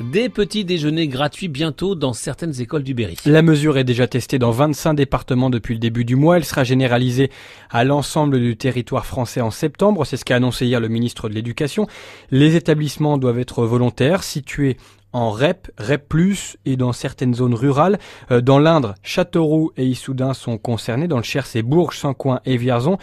Des petits déjeuners gratuits bientôt dans certaines écoles du Berry. La mesure est déjà testée dans 25 départements depuis le début du mois. Elle sera généralisée à l'ensemble du territoire français en septembre. C'est ce qu'a annoncé hier le ministre de l'Éducation. Les établissements doivent être volontaires, situés en REP, REP+, et dans certaines zones rurales. Euh, dans l'Indre, Châteauroux et Issoudun sont concernés. Dans le Cher, c'est Bourges, Saint-Coin et Vierzon.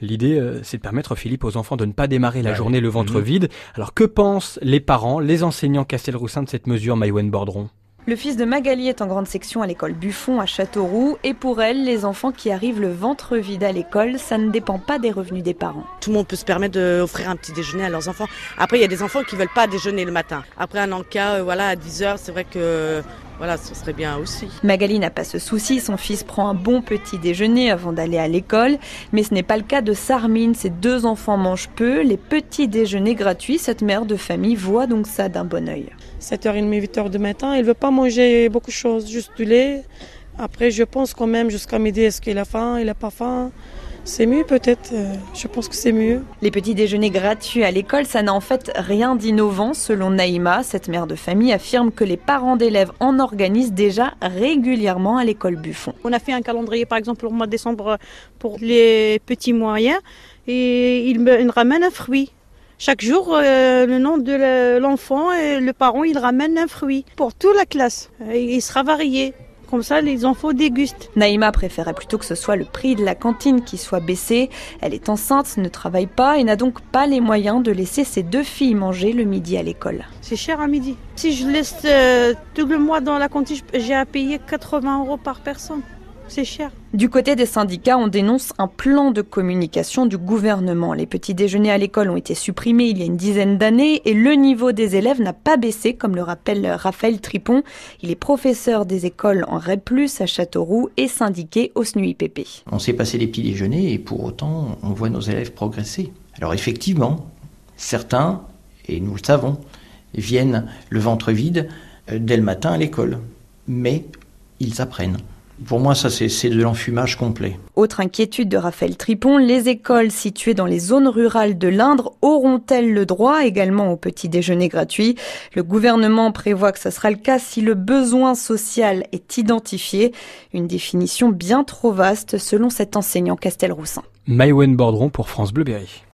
L'idée, euh, c'est de permettre, Philippe, aux enfants de ne pas démarrer la journée le ventre mhm. vide. Alors, que pensent les parents, les enseignants Castelroussin de cette mesure, Maïwen Bordron? Le fils de Magali est en grande section à l'école Buffon à Châteauroux et pour elle, les enfants qui arrivent le ventre vide à l'école, ça ne dépend pas des revenus des parents. Tout le monde peut se permettre d'offrir un petit déjeuner à leurs enfants. Après, il y a des enfants qui veulent pas déjeuner le matin. Après un encas, euh, voilà, à 10 heures, c'est vrai que voilà, ce serait bien aussi. Magali n'a pas ce souci, son fils prend un bon petit déjeuner avant d'aller à l'école, mais ce n'est pas le cas de Sarmine, ses deux enfants mangent peu, les petits déjeuners gratuits, cette mère de famille voit donc ça d'un bon oeil. 7h30, 8h du matin, il veut pas manger beaucoup de choses, juste du lait. Après, je pense quand même jusqu'à midi, est-ce qu'il a faim, il n'a pas faim? C'est mieux peut-être, euh, je pense que c'est mieux. Les petits déjeuners gratuits à l'école, ça n'a en fait rien d'innovant. Selon Naïma, cette mère de famille affirme que les parents d'élèves en organisent déjà régulièrement à l'école Buffon. On a fait un calendrier par exemple au mois de décembre pour les petits moyens et ils me ramènent un fruit. Chaque jour, euh, le nom de l'enfant et le parent, il ramène un fruit pour toute la classe. Il sera varié. Comme ça, les enfants dégustent. Naïma préférait plutôt que ce soit le prix de la cantine qui soit baissé. Elle est enceinte, ne travaille pas et n'a donc pas les moyens de laisser ses deux filles manger le midi à l'école. C'est cher à midi. Si je laisse euh, tout le mois dans la cantine, j'ai à payer 80 euros par personne c'est cher. Du côté des syndicats, on dénonce un plan de communication du gouvernement. Les petits déjeuners à l'école ont été supprimés il y a une dizaine d'années et le niveau des élèves n'a pas baissé, comme le rappelle Raphaël Tripon. Il est professeur des écoles en REP+, à Châteauroux et syndiqué au SNUIPP. On s'est passé les petits déjeuners et pour autant, on voit nos élèves progresser. Alors effectivement, certains, et nous le savons, viennent le ventre vide euh, dès le matin à l'école. Mais ils apprennent. Pour moi, ça, c'est de l'enfumage complet. Autre inquiétude de Raphaël Tripon, les écoles situées dans les zones rurales de l'Indre auront-elles le droit également au petit déjeuner gratuit? Le gouvernement prévoit que ce sera le cas si le besoin social est identifié. Une définition bien trop vaste selon cet enseignant Castelroussin. Maïwen Bordron pour France Bleu Berry.